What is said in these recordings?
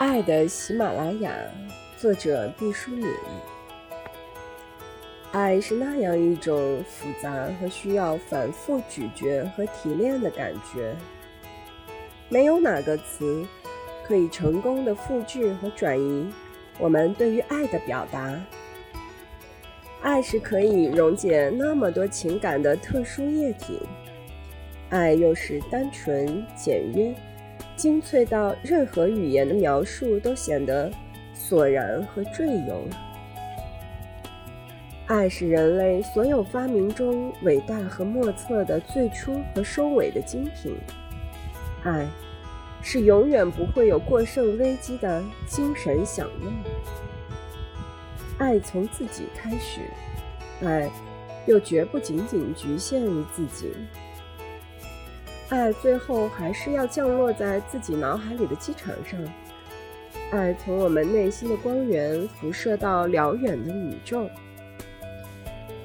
爱的喜马拉雅，作者毕淑敏。爱是那样一种复杂和需要反复咀嚼和提炼的感觉，没有哪个词可以成功的复制和转移我们对于爱的表达。爱是可以溶解那么多情感的特殊液体，爱又是单纯简约。精粹到任何语言的描述都显得索然和赘有。爱是人类所有发明中伟大和莫测的最初和收尾的精品。爱是永远不会有过剩危机的精神享乐。爱从自己开始，爱又绝不仅仅局限于自己。爱最后还是要降落在自己脑海里的机场上。爱从我们内心的光源辐射到辽远的宇宙。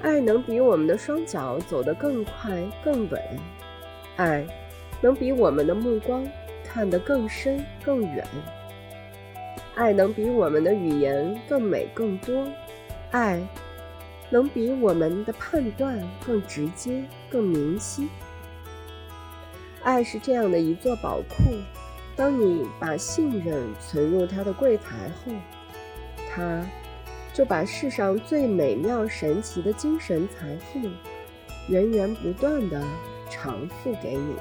爱能比我们的双脚走得更快更稳。爱能比我们的目光看得更深更远。爱能比我们的语言更美更多。爱能比我们的判断更直接更明晰。爱是这样的一座宝库，当你把信任存入它的柜台后，它就把世上最美妙神奇的精神财富，源源不断的偿付给你。